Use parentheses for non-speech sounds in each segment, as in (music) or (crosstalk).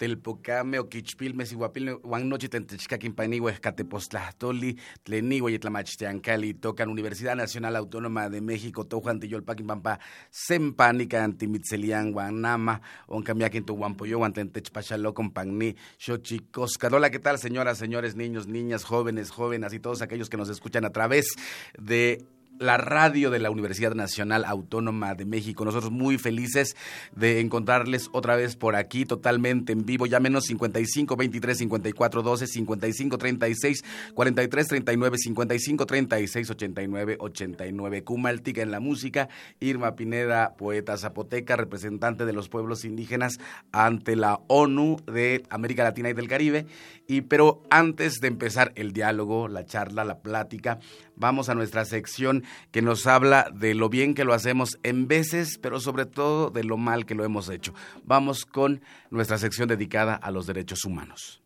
telpocame, oquichpilme, siguapilme, guannochi tentechcaquin panigüe, catepostlahtoli, tlenigüe, yetlamachtiancali, tocan Universidad Nacional Autónoma de México, tojuan tiyolpaquin pampa, sempánica, antimitzelian, guanama, oncamiaquin tu guampoyo, guantentechpachalo, compagni, xochicosca. Hola, ¿qué tal, señoras, señores, niños, niñas, jóvenes, jóvenes y todos aquellos que nos escuchan a través de la radio de la Universidad Nacional Autónoma de México. Nosotros muy felices de encontrarles otra vez por aquí, totalmente en vivo. Llámenos 55 23 54 12, 55 36 43 39, 55 36 89 89. Kumaltica en la música, Irma Pineda, poeta zapoteca, representante de los pueblos indígenas ante la ONU de América Latina y del Caribe. Y pero antes de empezar el diálogo, la charla, la plática, vamos a nuestra sección que nos habla de lo bien que lo hacemos en veces, pero sobre todo de lo mal que lo hemos hecho. Vamos con nuestra sección dedicada a los derechos humanos.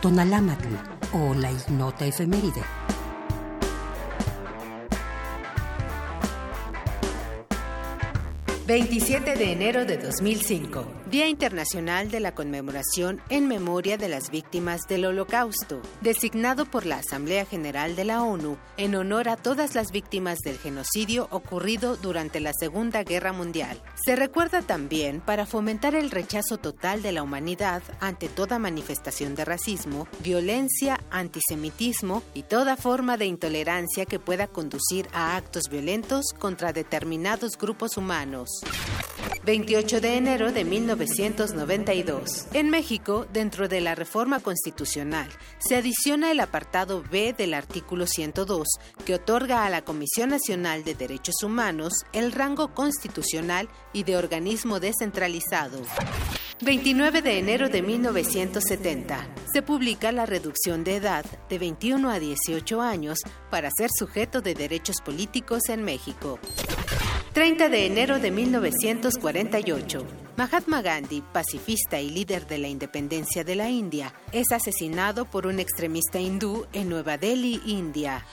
Tonalámatl o la ignota efeméride. 27 de enero de 2005, Día Internacional de la Conmemoración en Memoria de las Víctimas del Holocausto, designado por la Asamblea General de la ONU en honor a todas las víctimas del genocidio ocurrido durante la Segunda Guerra Mundial. Se recuerda también para fomentar el rechazo total de la humanidad ante toda manifestación de racismo, violencia, antisemitismo y toda forma de intolerancia que pueda conducir a actos violentos contra determinados grupos humanos. 28 de enero de 1992. En México, dentro de la reforma constitucional, se adiciona el apartado B del artículo 102, que otorga a la Comisión Nacional de Derechos Humanos el rango constitucional y de organismo descentralizado. 29 de enero de 1970. Se publica la reducción de edad de 21 a 18 años para ser sujeto de derechos políticos en México. 30 de enero de 1948. Mahatma Gandhi, pacifista y líder de la independencia de la India, es asesinado por un extremista hindú en Nueva Delhi, India.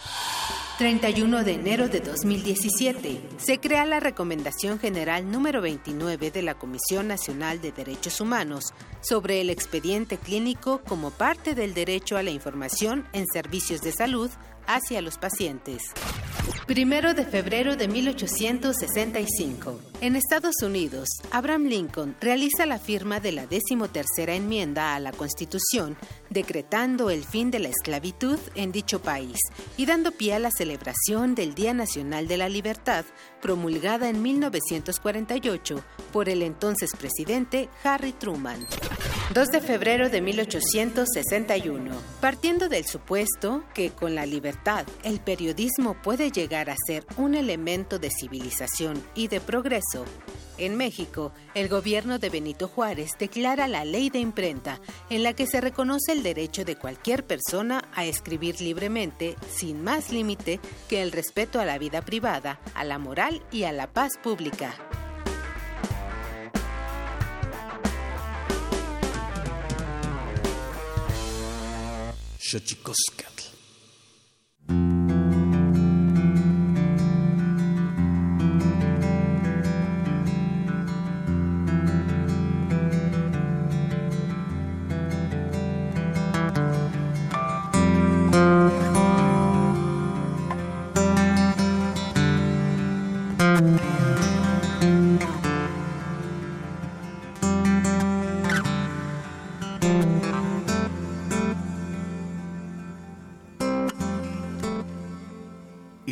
31 de enero de 2017. Se crea la Recomendación General número 29 de la Comisión Nacional de Derechos Humanos sobre el expediente clínico como parte del derecho a la información en servicios de salud hacia los pacientes. Primero de febrero de 1865. En Estados Unidos, Abraham Lincoln realiza la firma de la decimotercera enmienda a la Constitución, decretando el fin de la esclavitud en dicho país y dando pie a la celebración del Día Nacional de la Libertad, promulgada en 1948 por el entonces presidente Harry Truman. 2 de febrero de 1861. Partiendo del supuesto que con la libertad el periodismo puede llegar a ser un elemento de civilización y de progreso, en México, el gobierno de Benito Juárez declara la ley de imprenta, en la que se reconoce el derecho de cualquier persona a escribir libremente, sin más límite que el respeto a la vida privada, a la moral y a la paz pública.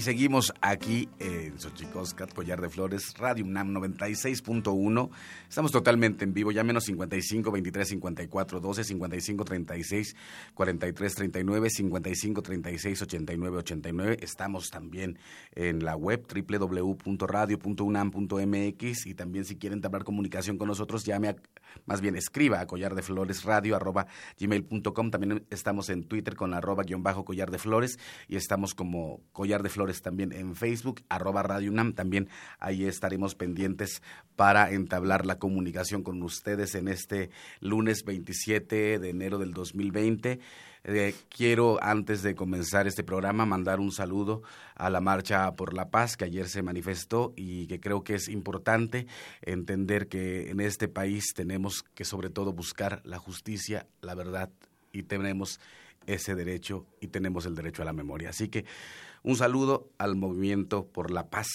Seguimos aquí en Xochicoscat, Collar de Flores, Radio UNAM 96.1. Estamos totalmente en vivo, ya menos 55 23 54 12, 55 36 43 39, 55 36 89 89. Estamos también en la web www.radio.unam.mx y también si quieren hablar comunicación con nosotros, llame a, más bien escriba a collar de flores radio arroba gmail.com. También estamos en Twitter con arroba guion bajo collar de flores y estamos como collar de flores También en Facebook, arroba Radio UNAM, también ahí estaremos pendientes para entablar la comunicación con ustedes en este lunes 27 de enero del 2020. Eh, quiero, antes de comenzar este programa, mandar un saludo a la Marcha por la Paz que ayer se manifestó y que creo que es importante entender que en este país tenemos que sobre todo buscar la justicia, la verdad y tenemos ese derecho y tenemos el derecho a la memoria. Así que un saludo al movimiento por la paz.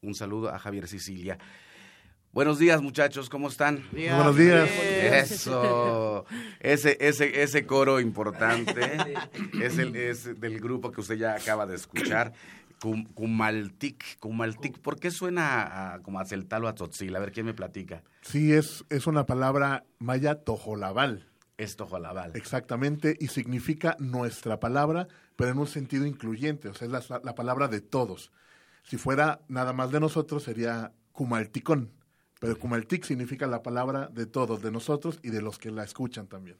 Un saludo a Javier Sicilia. Buenos días, muchachos, ¿cómo están? Buenos días. Eso, ese, ese, ese coro importante (laughs) es, el, es del grupo que usted ya acaba de escuchar. Cumaltic, Cumaltic, ¿por qué suena a, como a Celtal o a Tzotzil? A ver, ¿quién me platica? Sí, es, es una palabra maya tojolabal. Es tojolabal. Exactamente, y significa nuestra palabra, pero en un sentido incluyente, o sea, es la, la palabra de todos. Si fuera nada más de nosotros, sería Cumalticón pero Kumaltik significa la palabra de todos, de nosotros y de los que la escuchan también.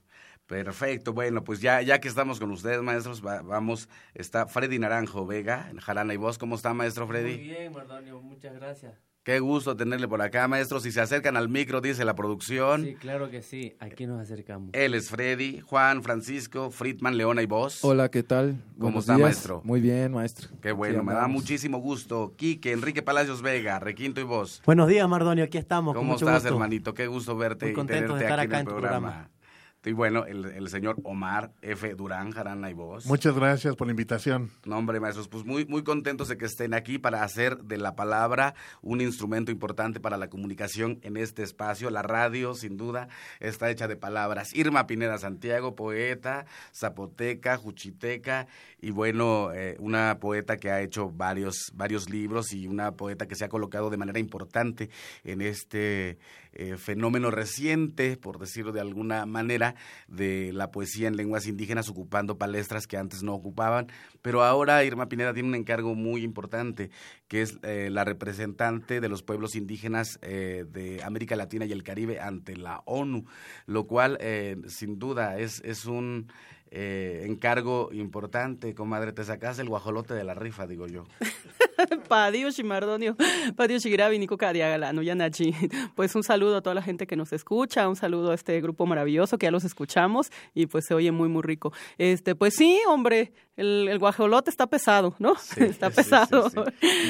Perfecto, bueno, pues ya, ya que estamos con ustedes, maestros, vamos, está Freddy Naranjo Vega, en Jarana y Voz. ¿Cómo está, maestro Freddy? Muy bien, Mardonio, muchas gracias. Qué gusto tenerle por acá, maestro. Si se acercan al micro, dice la producción. Sí, claro que sí. Aquí nos acercamos. Él es Freddy, Juan, Francisco, Friedman, Leona y vos. Hola, ¿qué tal? ¿Cómo está, maestro? Muy bien, maestro. Qué bueno, me da muchísimo gusto. Quique, Enrique Palacios Vega, Requinto y vos. Buenos días, Mardonio. Aquí estamos. ¿Cómo estás, hermanito? Qué gusto verte y tenerte aquí en el programa. Y bueno, el, señor Omar F. Durán, Jarana y vos. Muchas gracias por la invitación. No, hombre, maestros, pues muy, muy contentos de que estén aquí para hacer de la palabra un instrumento importante para la comunicación en este espacio. La radio, sin duda, está hecha de palabras. Irma Pineda Santiago, poeta, zapoteca, juchiteca, y bueno, eh, una poeta que ha hecho varios, varios libros y una poeta que se ha colocado de manera importante en este eh, fenómeno reciente, por decirlo de alguna manera, de la poesía en lenguas indígenas, ocupando palestras que antes no ocupaban. Pero ahora Irma Pineda tiene un encargo muy importante, que es eh, la representante de los pueblos indígenas eh, de América Latina y el Caribe ante la ONU, lo cual sin duda es, es un eh, encargo importante, comadre, te sacas el guajolote de la rifa, digo yo. (laughs) Padio Shimardonio, Padio Shigirabi, Nico Cadiagalano, Yanachi. Pues un saludo a toda la gente que nos escucha, un saludo a este grupo maravilloso que ya los escuchamos y pues se oye muy, muy rico. Este, pues sí, hombre, el, guajolote está pesado, ¿no? (laughs) está pesado.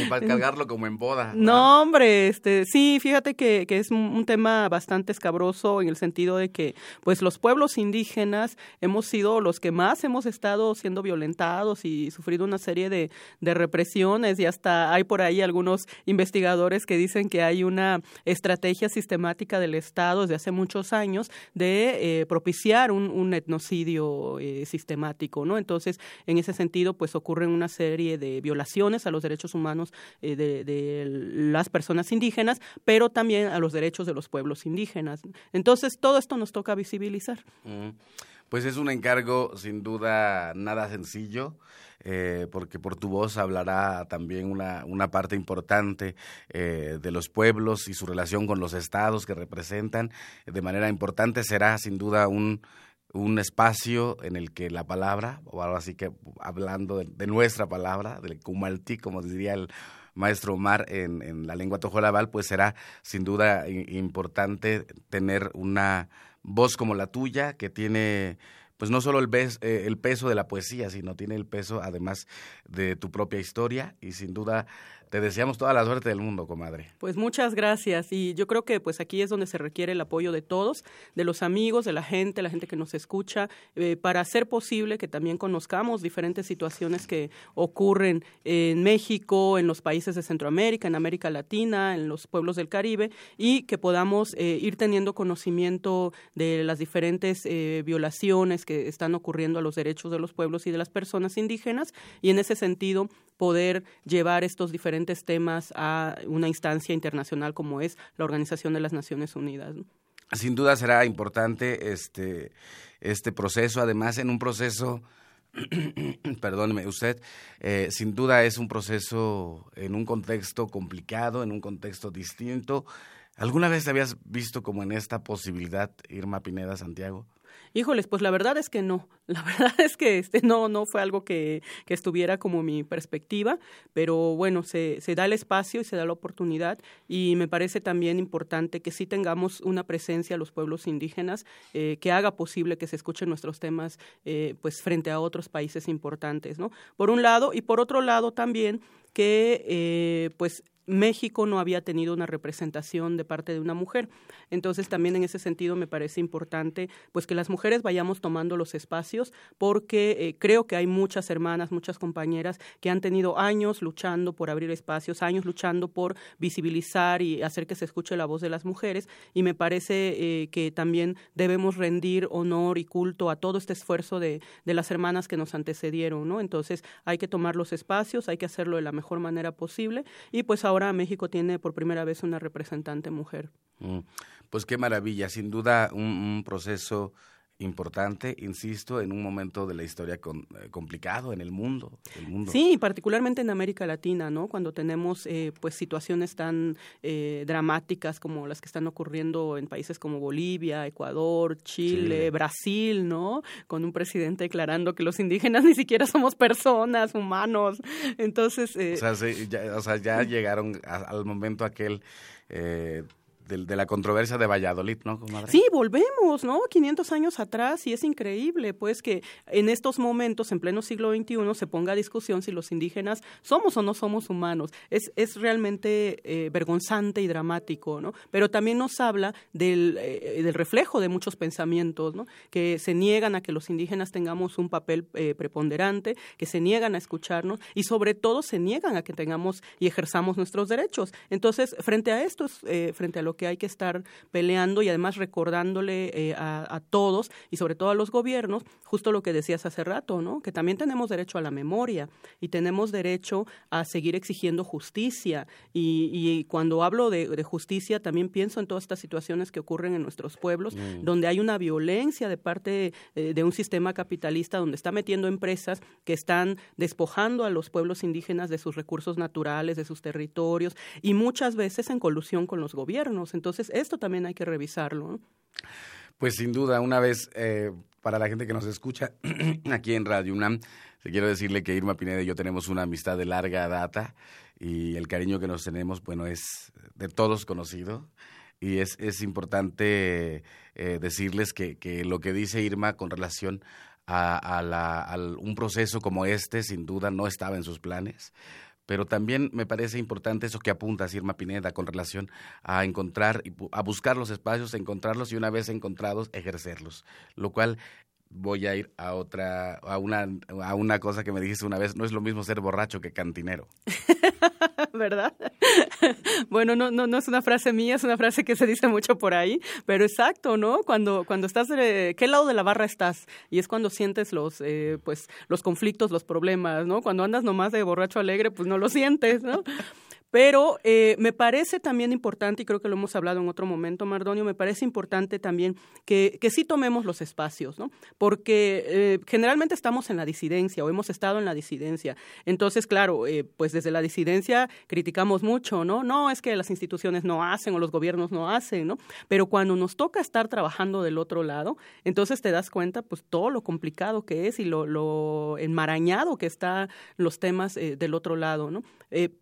para cargarlo como en boda. No, hombre, este, sí, fíjate que, que es un, tema bastante escabroso en el sentido de que, pues, los pueblos indígenas hemos sido los que más hemos estado siendo violentados y sufrido una serie de, represiones y hasta hay por ahí algunos investigadores que dicen que hay una estrategia sistemática del Estado desde hace muchos años de eh, propiciar un, un etnocidio eh, sistemático. Entonces, en ese sentido, pues ocurren una serie de violaciones a los derechos humanos eh, de, las personas indígenas, pero también a los derechos de los pueblos indígenas. Entonces, todo esto nos toca visibilizar. Mm. Pues es un encargo sin duda nada sencillo. Eh, porque por tu voz hablará también una, una parte importante eh, de los pueblos y su relación con los estados que representan. De manera importante será sin duda un, un espacio en el que la palabra, o algo así que hablando de, nuestra palabra, del Kumalti, como diría el maestro Omar en, en la lengua tojolabal, pues será sin duda importante tener una voz como la tuya, que tiene pues no solo el, eh, el peso de la poesía, sino tiene el peso además de tu propia historia y sin duda te deseamos toda la suerte del mundo, comadre. Pues muchas gracias y yo creo que pues aquí es donde se requiere el apoyo de todos, de los amigos, de la gente, la gente que nos escucha, eh, para hacer posible que también conozcamos diferentes situaciones que ocurren en México, en los países de Centroamérica, en América Latina, en los pueblos del Caribe y que podamos eh, ir teniendo conocimiento de las diferentes eh, violaciones que están ocurriendo a los derechos de los pueblos y de las personas indígenas y en ese sentido poder llevar estos diferentes temas a una instancia internacional como es la Organización de las Naciones Unidas. Sin duda será importante este, este proceso, además en un proceso, (clears throat) perdóneme usted, eh, sin duda es un proceso en un contexto complicado, en un contexto distinto. ¿Alguna vez te habías visto como en esta posibilidad, Irma Pineda Santiago? Híjoles, pues la verdad es que no. (laughs) La verdad es que este no no fue algo que, que estuviera como mi perspectiva, pero bueno, se, da el espacio y se da la oportunidad y me parece también importante que sí tengamos una presencia los pueblos indígenas eh, que haga posible que se escuchen nuestros temas eh, pues frente a otros países importantes, ¿no? Por un lado y por otro lado también que eh, pues México no había tenido una representación de parte de una mujer. Entonces también en ese sentido me parece importante pues que las mujeres vayamos tomando los espacios porque eh, creo que hay muchas hermanas, muchas compañeras que han tenido años luchando por abrir espacios, años luchando por visibilizar y hacer que se escuche la voz de las mujeres y me parece eh, que también debemos rendir honor y culto a todo este esfuerzo de, de las hermanas que nos antecedieron, ¿no? Entonces hay que tomar los espacios, hay que hacerlo de la mejor manera posible y pues México tiene por primera vez una representante mujer. Mm, pues qué maravilla, sin duda un proceso importante, insisto, en un momento de la historia con, eh, complicado en el mundo, el mundo. Sí, particularmente en América Latina, ¿no? Cuando tenemos eh, pues situaciones tan eh, dramáticas como las que están ocurriendo en países como Bolivia, Ecuador, Chile, Chile. Brasil, ¿no? Con un presidente declarando que los indígenas (laughs) ni siquiera somos personas, humanos. Entonces, eh, O sea, se- ya, o sea, ya llegaron a- al momento aquel eh, de, la controversia de Valladolid, ¿no? Sí, volvemos, ¿no? 500 años atrás y es increíble, pues, que en estos momentos, en pleno siglo XXI, se ponga a discusión si los indígenas somos o no somos humanos. Es, es realmente eh, vergonzante y dramático, ¿no? Pero también nos habla del, eh, del reflejo de muchos pensamientos, ¿no? Que se niegan a que los indígenas tengamos un papel eh, preponderante, que se niegan a escucharnos y sobre todo se niegan a que tengamos y ejerzamos nuestros derechos. Entonces, frente a esto, es, frente a lo que hay que estar peleando y además recordándole eh, a, a todos y sobre todo a los gobiernos, justo lo que decías hace rato, ¿no? Que también tenemos derecho a la memoria y tenemos derecho a seguir exigiendo justicia. Y, y cuando hablo de, de justicia, también pienso en todas estas situaciones que ocurren en nuestros pueblos, donde hay una violencia de parte eh, de un sistema capitalista, donde está metiendo empresas que están despojando a los pueblos indígenas de sus recursos naturales, de sus territorios, y muchas veces en colusión con los gobiernos. Entonces, esto también hay que revisarlo. Pues sin duda, una vez, eh, para la gente que nos escucha (clears throat) aquí en Radio UNAM, quiero decirle que Irma Pineda y yo tenemos una amistad de larga data y el cariño que nos tenemos, bueno, es de todos conocido. Y es, es importante eh, decirles que, que lo que dice Irma con relación a, a la, al- un proceso como este, sin duda, no estaba en sus planes. Pero también me parece importante eso que apuntas, Irma Pineda, con relación a encontrar, a buscar los espacios, encontrarlos y una vez encontrados, ejercerlos. Lo cual voy a ir a otra, a una, a una cosa que me dijiste una vez, no es lo mismo ser borracho que cantinero. (laughs) ¿verdad? (laughs) bueno, no, no, no es una frase mía, es una frase que se dice mucho por ahí, pero exacto, ¿no? Cuando, cuando estás, de, ¿qué lado de la barra estás? Y es cuando sientes los, eh, pues, los conflictos, los problemas, ¿no? Cuando andas nomás de borracho alegre, pues no lo sientes, ¿no? Pero eh, me parece también importante, y creo que lo hemos hablado en otro momento, Mardonio, me parece importante también que, que sí tomemos los espacios, ¿no? Porque eh, generalmente estamos en la disidencia o hemos estado en la disidencia. Entonces, claro, eh, pues desde la disidencia criticamos mucho, ¿no? No, es que las instituciones no hacen o los gobiernos no hacen, ¿no? Pero cuando nos toca estar trabajando del otro lado, entonces te das cuenta, pues, todo lo complicado que es y lo, enmarañado que están los temas del otro lado, ¿no?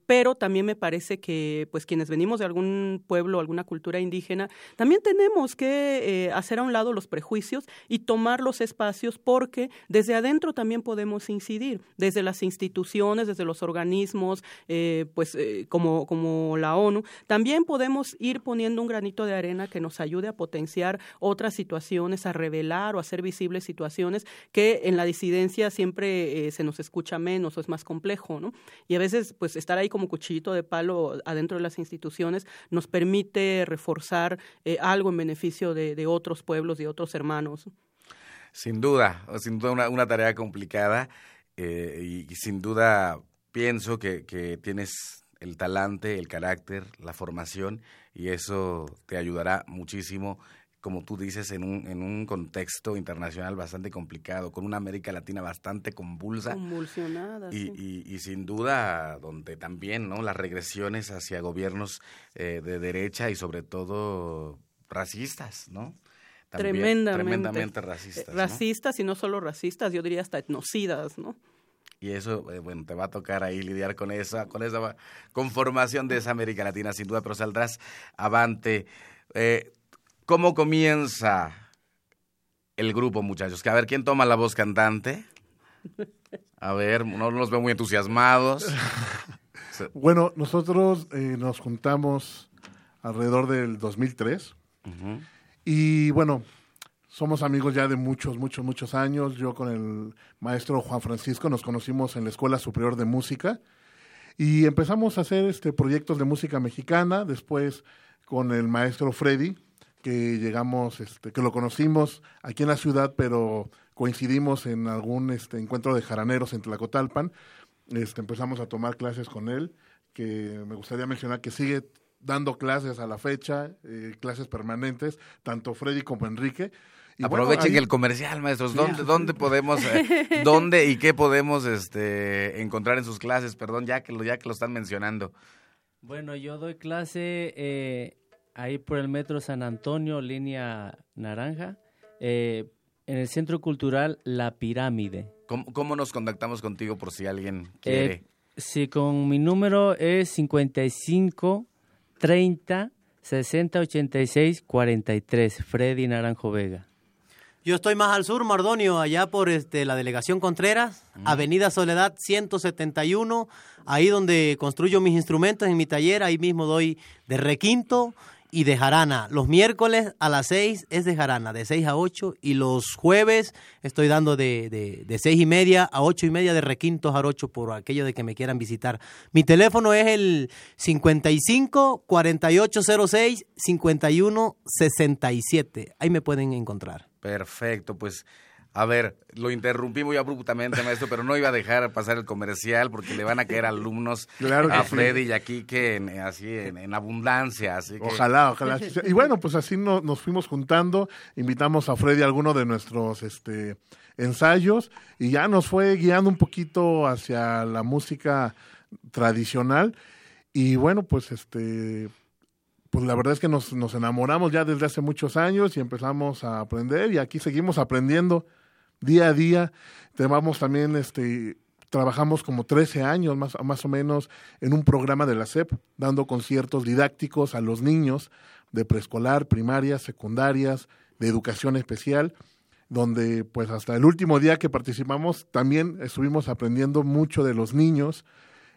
Pero también me parece que, pues, quienes venimos de algún pueblo, alguna cultura indígena, también tenemos que eh, hacer a un lado los prejuicios y tomar los espacios porque desde adentro también podemos incidir, desde las instituciones, desde los organismos, eh, pues, eh, como, como la ONU, también podemos ir poniendo un granito de arena que nos ayude a potenciar otras situaciones, a revelar o hacer visibles situaciones que en la disidencia siempre se nos escucha menos o es más complejo, ¿no? Y a veces, pues, estar ahí como cuchillito de palo adentro de las instituciones nos permite reforzar eh, algo en beneficio de, otros pueblos, de otros hermanos. Sin duda, sin duda una, tarea complicada eh, y, y sin duda pienso que, que tienes el talante, el carácter, la formación y eso te ayudará muchísimo, como tú dices, en un, en un contexto internacional bastante complicado, con una América Latina bastante convulsa. Convulsionada. Y, sí. y, y sin duda, donde también no las regresiones hacia gobiernos eh, de derecha y sobre todo racistas, ¿no? también Tremendamente. tremendamente racistas. Eh, ¿no? Racistas y no solo racistas, yo diría hasta etnocidas, ¿no? Y eso, eh, bueno, te va a tocar ahí lidiar con esa, con esa conformación de esa América Latina, sin duda, pero saldrás avante. Eh, ¿Cómo comienza el grupo, muchachos? Que a ver, ¿quién toma la voz cantante? A ver, no los veo muy entusiasmados. (laughs) Bueno, nosotros eh, nos juntamos alrededor del 2003 Ujú. y bueno, somos amigos ya de muchos, muchos, muchos años. Yo con el maestro Juan Francisco nos conocimos en la Escuela Superior de Música y empezamos a hacer este proyectos de música mexicana. Después con el maestro Freddy, que llegamos, este, que lo conocimos aquí en la ciudad, pero coincidimos en algún este, encuentro de jaraneros en Tlacotalpan. Este, empezamos a tomar clases con él, que me gustaría mencionar que sigue dando clases a la fecha, eh, clases permanentes, tanto Freddy como Enrique. Y bueno, Aprovechen ahí- el comercial, maestros. ¿Dónde, dónde podemos, eh, (laughs) dónde y qué podemos este, encontrar en sus clases? Perdón, ya que lo, ya que lo están mencionando. Bueno, yo doy clase eh, ahí por el metro San Antonio, línea naranja, eh, en el Centro Cultural La Pirámide. ¿Cómo, cómo nos contactamos contigo por si alguien Eh, quiere? sí, con mi número es 55 30 60 86 43, Freddy Naranjo Vega. Yo estoy más al sur, Mardonio, allá por este, la delegación Contreras, Avenida Soledad 171, ahí donde construyo mis instrumentos en mi taller, ahí mismo doy de requinto y de jarana. Los miércoles a las 6 es de jarana, de 6 a 8, y los jueves estoy dando de, de, de 6 y media a 8 y media de requinto jarocho por aquello de que me quieran visitar. Mi teléfono es el 55 4806 51 67. Ahí me pueden encontrar. Perfecto, pues a ver, lo interrumpí muy abruptamente, maestro, pero no iba a dejar pasar el comercial porque le van a caer alumnos Claro a sí. Freddy y aquí que en, así en, en abundancia, así que Ojalá, ojalá. Y bueno, pues así no- nos fuimos juntando, invitamos a Freddy a alguno de nuestros este, ensayos y ya nos fue guiando un poquito hacia la música tradicional. Y bueno, pues este, pues la verdad es que nos, nos enamoramos ya desde hace muchos años y empezamos a aprender y aquí seguimos aprendiendo día a día. También, este, trabajamos como 13 años más, más o menos en un programa de la SEP, dando conciertos didácticos a los niños de preescolar, primarias, secundarias, de educación especial, donde pues hasta el último día que participamos también estuvimos aprendiendo mucho de los niños,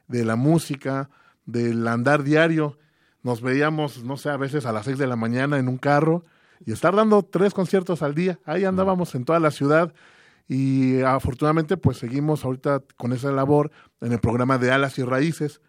de la música, del andar diario. Nos veíamos, no sé, a veces a las 6 de la mañana en un carro y estar dando tres conciertos al día. Ahí andábamos en toda la ciudad y afortunadamente pues seguimos ahorita con esa labor en el programa de Alas y Raíces,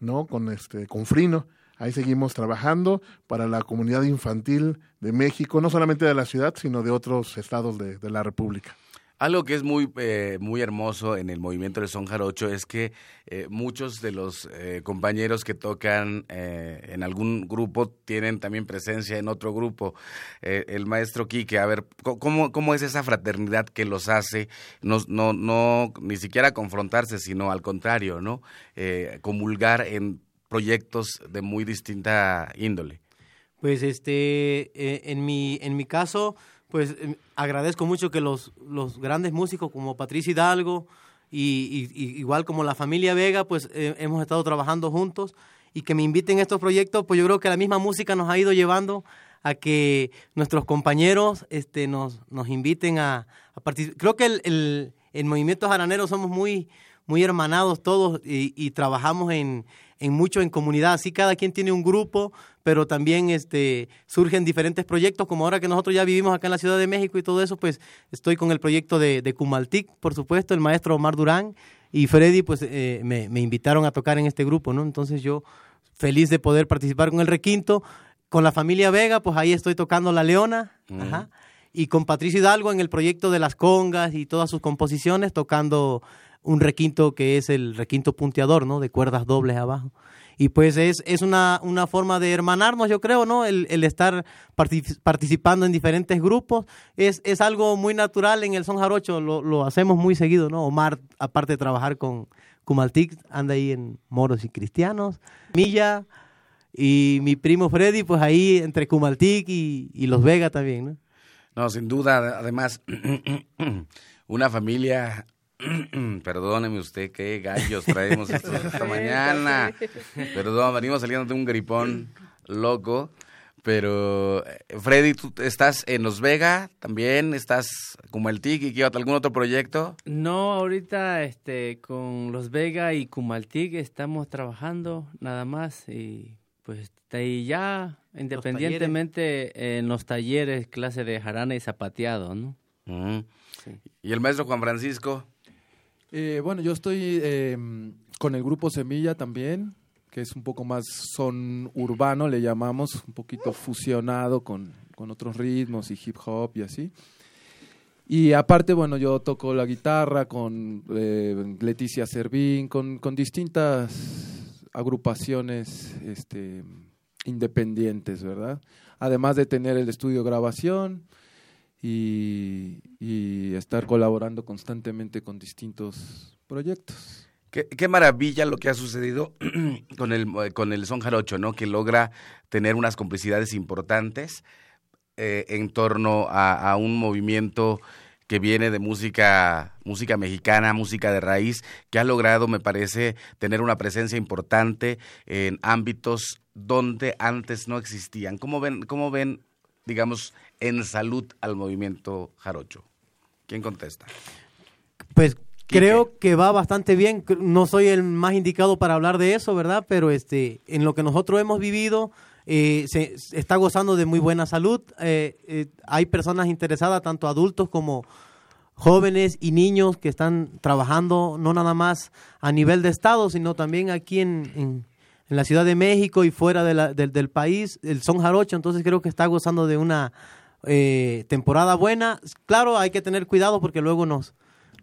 ¿no? Con este con Frino. Ahí seguimos trabajando para la comunidad infantil de México, no solamente de la ciudad, sino de otros estados de, de la República. Algo que es muy, eh, muy hermoso en el movimiento del son jarocho es que eh, muchos de los eh, compañeros que tocan eh, en algún grupo tienen también presencia en otro grupo. El maestro Quique, a ver, ¿cómo, ¿cómo es esa fraternidad que los hace no, no, no ni siquiera confrontarse, sino al contrario, ¿no? Comulgar en proyectos de muy distinta índole. Pues este, en mi, en mi caso, pues eh, agradezco mucho que los, los grandes músicos como Patricia Hidalgo y, y- igual como la familia Vega, pues eh, hemos estado trabajando juntos y que me inviten a estos proyectos, pues yo creo que la misma música nos ha ido llevando a que nuestros compañeros este, nos, nos inviten a, a participar. Creo que el, el, el movimiento jaranero somos muy, muy hermanados todos y, y trabajamos en, en mucho en comunidad. Así cada quien tiene un grupo, pero también este, surgen diferentes proyectos, como ahora que nosotros ya vivimos acá en la Ciudad de México y todo eso, pues estoy con el proyecto de, de Cumaltic, por supuesto, el maestro Omar Durán y Freddy, pues eh, me, me invitaron a tocar en este grupo, ¿no? Entonces yo feliz de poder participar con el requinto. Con la familia Vega, pues ahí estoy tocando La Leona, ajá, y con Patricio Hidalgo en el proyecto de las congas y todas sus composiciones, tocando un requinto que es el requinto punteador, ¿no? De cuerdas dobles abajo. Y pues es, es una, una forma de hermanarnos, yo creo, ¿no? El, el estar partic- participando en diferentes grupos es, es algo muy natural en el son jarocho, lo, lo hacemos muy seguido, ¿no? Omar, aparte de trabajar con Kumaltic, anda ahí en Moros y Cristianos. Milla y mi primo Freddy, pues ahí entre Kumaltic y, y Los Vega también, ¿no? No, sin duda, además, (clears throat) una familia (clears throat) Perdóneme usted, qué gallos traemos esta (laughs) mañana. Perdón, venimos saliendo de un gripón loco. Pero, eh, Freddy, ¿tú estás en Los Vega también? ¿Estás como el TIC y algún otro proyecto? No, ahorita este, con Los Vega y Cumaltic estamos trabajando nada más y pues y ya independientemente en los talleres, clase de jarana y zapateado, ¿no? ¿Y el maestro Juan Francisco? Eh, bueno, yo estoy em, con el grupo Semilla también, que es un poco más son urbano, le llamamos, un poquito fusionado con, otros ritmos y hip hop y así. Y aparte, bueno, yo toco la guitarra con eh, Leticia Servín, con, con, distintas agrupaciones este, independientes, ¿verdad? Además de tener el estudio grabación, y, estar colaborando constantemente con distintos proyectos. Qué, maravilla lo que ha sucedido (clears throat) con el, con el son jarocho, ¿no? Que logra tener unas complicidades importantes eh, en torno a, un movimiento que viene de música, música mexicana, música de raíz, que ha logrado, me parece, tener una presencia importante en ámbitos donde antes no existían. ¿Cómo ven, cómo ven digamos, en salud al movimiento jarocho? ¿Quién contesta? Pues creo que va bastante bien. No soy el más indicado para hablar de eso, ¿verdad? Pero este, en lo que nosotros hemos vivido, eh, se, está gozando de muy buena salud. Eh, eh, hay personas interesadas, tanto adultos como jóvenes y niños que están trabajando no nada más a nivel de Estado, sino también aquí en en la Ciudad de México y fuera del país, el son jarocho, entonces creo que está gozando de una eh, temporada buena. Claro, hay que tener cuidado porque luego nos,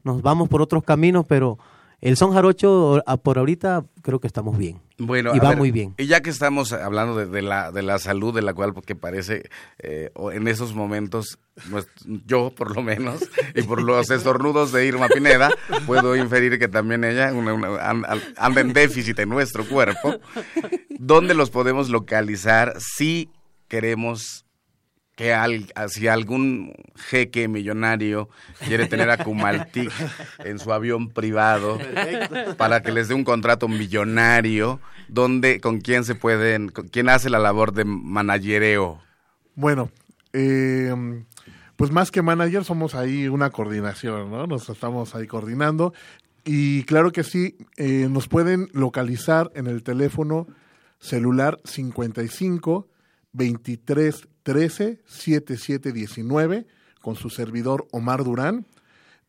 nos vamos por otros caminos, pero el son jarocho por ahorita creo que estamos bien. Bueno, y va muy bien. Y ya que estamos hablando de, la, de la salud, de la cual porque parece eh, en esos momentos, pues, yo por lo menos, y por los estornudos de Irma Pineda, puedo inferir que también ella anda en déficit en nuestro cuerpo. ¿Dónde los podemos localizar si queremos que si algún jeque millonario quiere tener a Kumaltik (laughs) en su avión privado para que les dé un contrato millonario, ¿dónde, con quién se pueden, quién hace la labor de managereo? Bueno, eh, pues más que manager somos ahí una coordinación, ¿no? Nos estamos ahí coordinando y claro que sí, eh, nos pueden localizar en el teléfono celular 55 23 13 7719 con su servidor Omar Durán.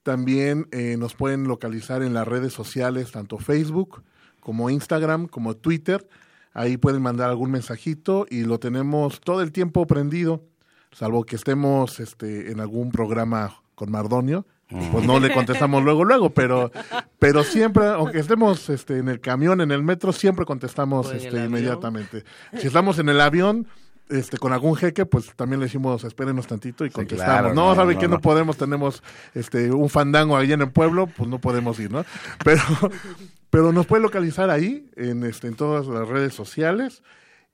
También eh, nos pueden localizar en las redes sociales, tanto Facebook como Instagram, como Twitter. Ahí pueden mandar algún mensajito y lo tenemos todo el tiempo prendido, salvo que estemos este, en algún programa con Mardonio. Pues no le contestamos (laughs) luego, luego, pero, pero siempre, aunque estemos este, en el camión, en el metro, siempre contestamos este, inmediatamente. Si estamos en el avión, este, con algún jeque, pues también le decimos, espérenos tantito y contestamos. no, ¿sabe que no, podemos? Tenemos este, un fandango ahí en el pueblo, pues no podemos ir, ¿no? Pero, (laughs) pero nos puede localizar ahí, en, este, en todas las redes sociales.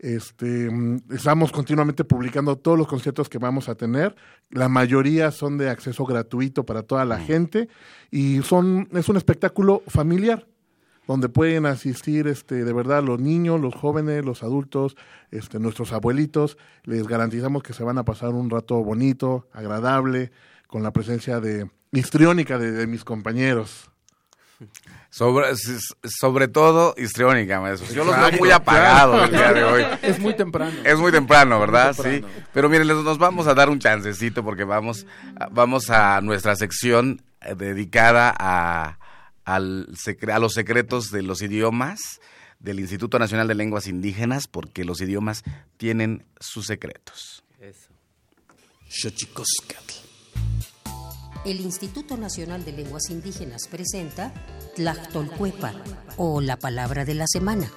Este, estamos continuamente publicando todos los conciertos que vamos a tener. La mayoría son de acceso gratuito para toda la gente y son, es un espectáculo familiar donde pueden asistir este, de verdad los niños, los jóvenes, los adultos, este, nuestros abuelitos. Les garantizamos que se van a pasar un rato bonito, agradable, con la presencia de histriónica de, mis compañeros. Sobre, sobre todo histriónica, maestro. Yo los veo muy apagados el día de hoy. Es muy temprano. Es muy temprano, ¿verdad? Sí. Pero miren, nos vamos a dar un chancecito porque vamos, vamos a nuestra sección eh, dedicada a al, a los secretos de los idiomas del Instituto Nacional de Lenguas Indígenas, porque los idiomas tienen sus secretos. Eso. El Instituto Nacional de Lenguas Indígenas presenta Tlactolcuepa, o la palabra de la semana.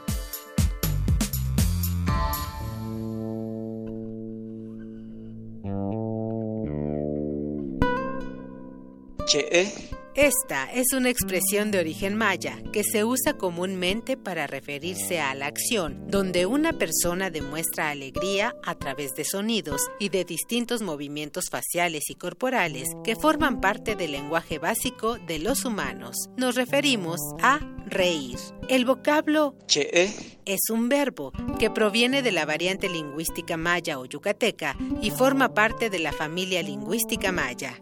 Che Esta es una expresión de origen maya que se usa comúnmente para referirse a la acción, donde una persona demuestra alegría a través de sonidos y de distintos movimientos faciales y corporales que forman parte del lenguaje básico de los humanos. Nos referimos a reír. El vocablo che es un verbo que proviene de la variante lingüística maya o yucateca y forma parte de la familia lingüística maya.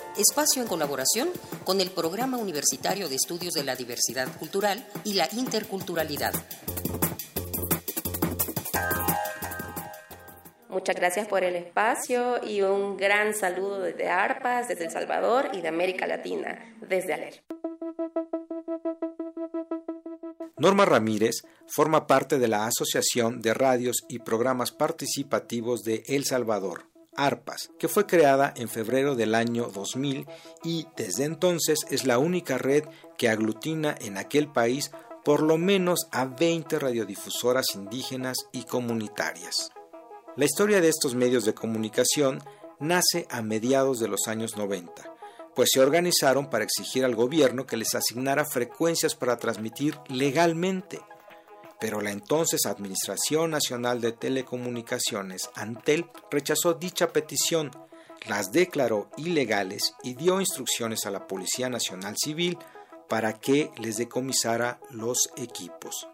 espacio en colaboración con el Programa Universitario de Estudios de la Diversidad Cultural y la Interculturalidad. Muchas gracias por el espacio y un gran saludo desde ARPAS, desde El Salvador y de América Latina, desde ALER. Norma Ramírez forma parte de la Asociación de Radios y Programas Participativos de El Salvador. ARPAS, que fue creada en febrero del año 2000 y desde entonces es la única red que aglutina en aquel país por lo menos a 20 radiodifusoras indígenas y comunitarias. La historia de estos medios de comunicación nace a mediados de los años 90, pues se organizaron para exigir al gobierno que les asignara frecuencias para transmitir legalmente pero la entonces Administración Nacional de Telecomunicaciones, Antel, rechazó dicha petición, las declaró ilegales y dio instrucciones a la Policía Nacional Civil para que les decomisara los equipos.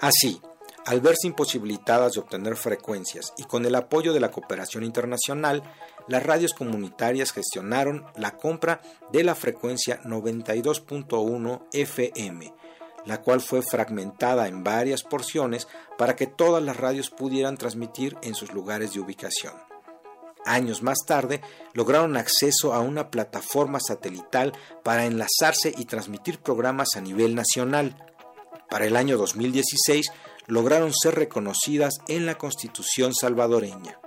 Así, al verse imposibilitadas de obtener frecuencias y con el apoyo de la cooperación internacional, las radios comunitarias gestionaron la compra de la frecuencia 92.1 FM, la cual fue fragmentada en varias porciones para que todas las radios pudieran transmitir en sus lugares de ubicación. Años más tarde lograron acceso a una plataforma satelital para enlazarse y transmitir programas a nivel nacional. Para el año 2016 lograron ser reconocidas en la Constitución salvadoreña.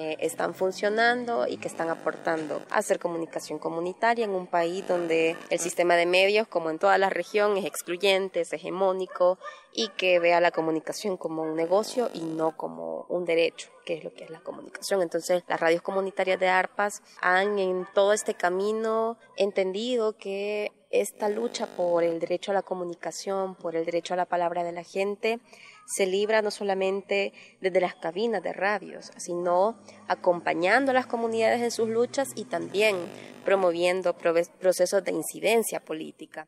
Eh, están funcionando y que están aportando a hacer comunicación comunitaria en un país donde el sistema de medios, como en toda la región, es excluyente, es hegemónico y que vea la comunicación como un negocio y no como un derecho, que es lo que es la comunicación. Entonces, las radios comunitarias de ARPAS han en todo este camino entendido que esta lucha por el derecho a la comunicación, por el derecho a la palabra de la gente, se libra no solamente desde las cabinas de radios, sino acompañando a las comunidades en sus luchas y también promoviendo procesos de incidencia política.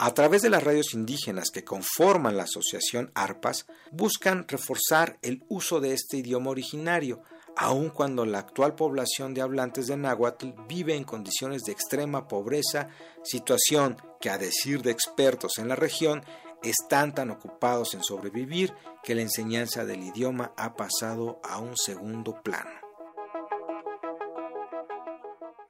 A través de las radios indígenas que conforman la asociación ARPAS, buscan reforzar el uso de este idioma originario, aun cuando la actual población de hablantes de náhuatl vive en condiciones de extrema pobreza, situación que a decir de expertos en la región están tan ocupados en sobrevivir que la enseñanza del idioma ha pasado a un segundo plano.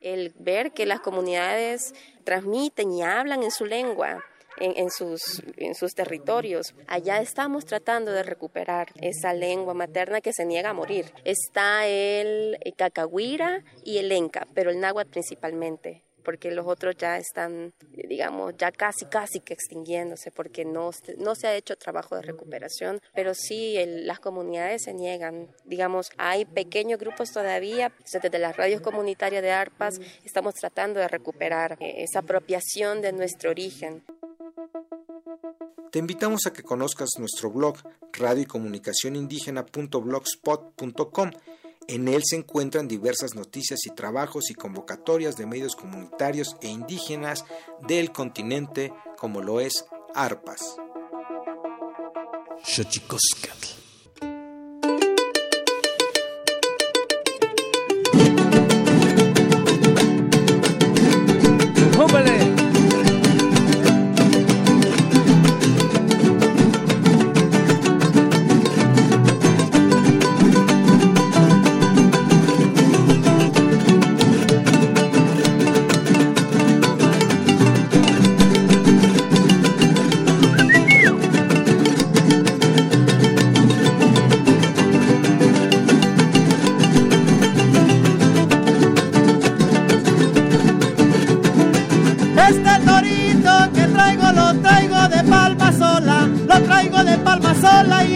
El ver que las comunidades transmiten y hablan en su lengua, en, sus, en sus territorios. Allá estamos tratando de recuperar esa lengua materna que se niega a morir. Está el cacahuira y el enca, pero el náhuatl principalmente porque los otros ya están, digamos, ya casi, casi que extinguiéndose, porque no, no se ha hecho trabajo de recuperación, pero sí las comunidades se niegan. Digamos, hay pequeños grupos todavía, desde las radios comunitarias de ARPAS estamos tratando de recuperar eh, esa apropiación de nuestro origen. Te invitamos a que conozcas nuestro blog radio y comunicación indígena.blogspot.com. En él se encuentran diversas noticias y trabajos y convocatorias de medios comunitarios e indígenas del continente, como lo es ARPAS.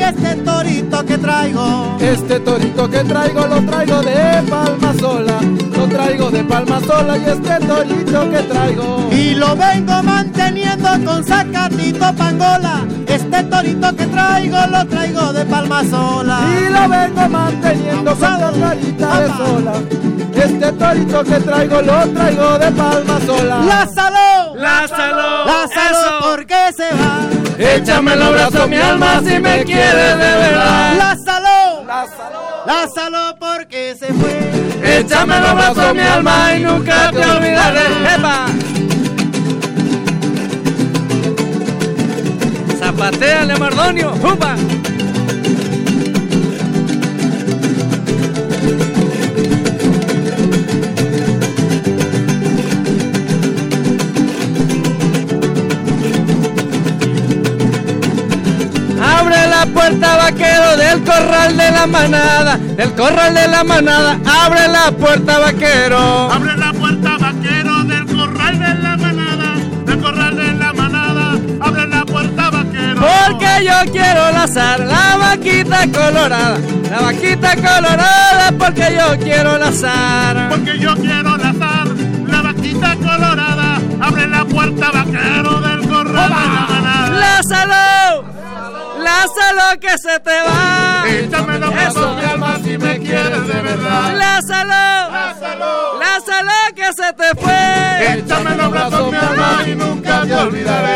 Y este torito que traigo. Este torito que traigo lo traigo de palma sola. Lo traigo de palma sola y este torito que traigo. Y lo vengo manteniendo con sacatito pangola. Este torito que traigo lo traigo de palma sola. Y lo vengo manteniendo con carita de sola. Este torito que traigo lo traigo de palma sola. Lázalo, Lázalo, Lázalo, eso. ¿por qué se va? Échame el abrazo mi alma si me quieres de verdad. Lázalo, Lázalo, ¿por qué se fue? Échame el abrazo mi alma y nunca te olvidaré. ¡Epa! Zapateale, Mardonio. ¡Upa! Puerta vaquero del corral de la manada, del corral de la manada, abre la puerta vaquero. Abre la puerta vaquero del corral de la manada, del corral de la manada, abre la puerta vaquero. Porque yo quiero lazar la vaquita colorada, la vaquita colorada, porque yo quiero lazar. Porque yo quiero lazar la vaquita colorada, abre la puerta vaquero del corral de la manada. ¡Lázalo! ¡Lázalo que se te va! Échame los brazos, mi alma, si me quieres de verdad. ¡Lázalo! Lázalo, ¡Lázalo que se te fue! échame los brazos, mi alma, y nunca te olvidaré.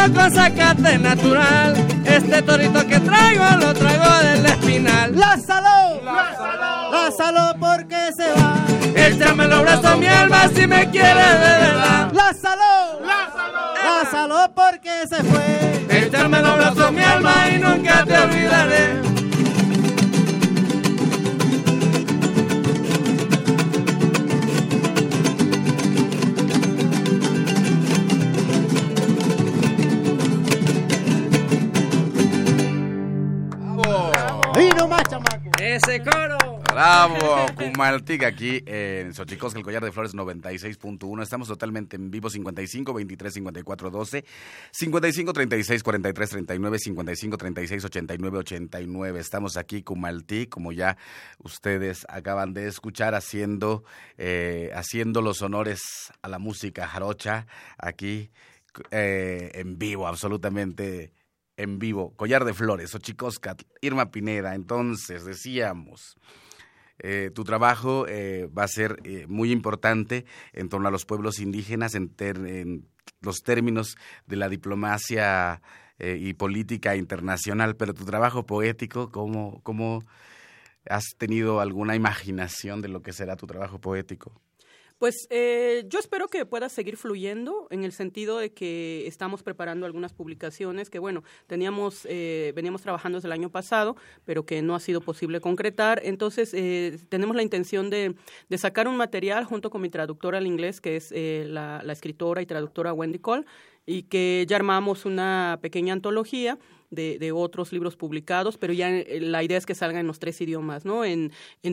Manteniendo con zacate natural, este torito que traigo lo traigo del espinal. Lázalo, Lázalo, porque se va. Échame los brazos mi alma si me quieres de verdad. Lázalo, Lázalo, porque se fue. Échame los brazos mi alma y nunca te olvidaré. Bravo, (laughs) Cumaltic, aquí en Xochicosca, el collar de flores 96.1. Estamos totalmente en vivo, 55 23 54 12, 55 36 43 39, 55 36 89 89. Estamos aquí, Cumaltic, como ya ustedes acaban de escuchar, haciendo, eh, haciendo los honores a la música jarocha, aquí eh, en vivo, absolutamente en vivo. Collar de Flores, Ochicosca, Irma Pineda. Entonces, decíamos, eh, tu trabajo eh, va a ser eh, muy importante en torno a los pueblos indígenas, en, ter- en los términos de la diplomacia eh, y política internacional, pero tu trabajo poético, ¿cómo, ¿cómo has tenido alguna imaginación de lo que será tu trabajo poético? Pues eh, yo espero que pueda seguir fluyendo en el sentido de que estamos preparando algunas publicaciones que, bueno, teníamos, eh, veníamos trabajando desde el año pasado, pero que no ha sido posible concretar. Entonces, eh, tenemos la intención de, sacar un material junto con mi traductora al inglés, que es eh, la escritora y traductora Wendy Cole, y que ya armamos una pequeña antología de, de otros libros publicados, pero ya eh, la idea es que salga en los tres idiomas, ¿no? En, en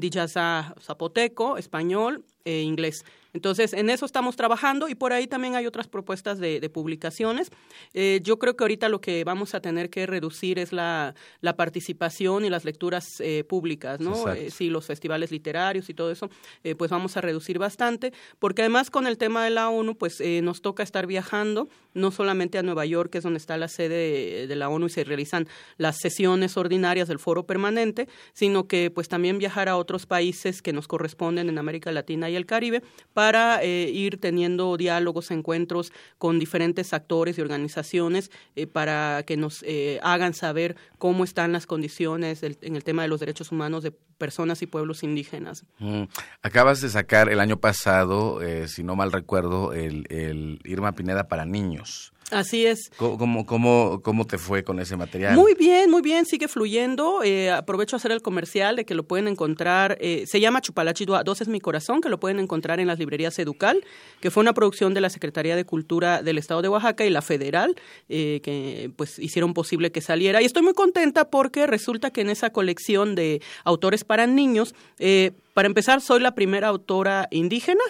zapoteco, español e inglés. Entonces, en eso estamos trabajando y por ahí también hay otras propuestas de, de publicaciones. Eh, yo creo que ahorita lo que vamos a tener que reducir es la, la participación y las lecturas eh, públicas, ¿no? Eh, sí, los festivales literarios y todo eso, eh, pues vamos a reducir bastante, porque además con el tema de la ONU, pues eh, nos toca estar viajando, no solamente a Nueva York, que es donde está la sede de, de la ONU y se realizan las sesiones ordinarias del foro permanente, sino que pues también viajar a otros países que nos corresponden en América Latina y el Caribe para eh, ir teniendo diálogos, encuentros con diferentes actores y organizaciones eh, para que nos eh, hagan saber cómo están las condiciones en el tema de los derechos humanos de personas y pueblos indígenas. Mm. Acabas de sacar el año pasado, si no mal recuerdo, el Irma Pineda para niños. Así es. ¿Cómo, cómo, cómo te fue con ese material? Muy bien, muy bien, sigue fluyendo. Eh, aprovecho a hacer el comercial de que lo pueden encontrar, eh, se llama Chupalachidua, Dos es mi corazón, que lo pueden encontrar en las librerías Educal, que fue una producción de la Secretaría de Cultura del Estado de Oaxaca y la Federal, eh, que pues hicieron posible que saliera. Y estoy muy contenta porque resulta que en esa colección de autores para niños, para empezar, soy la primera autora indígena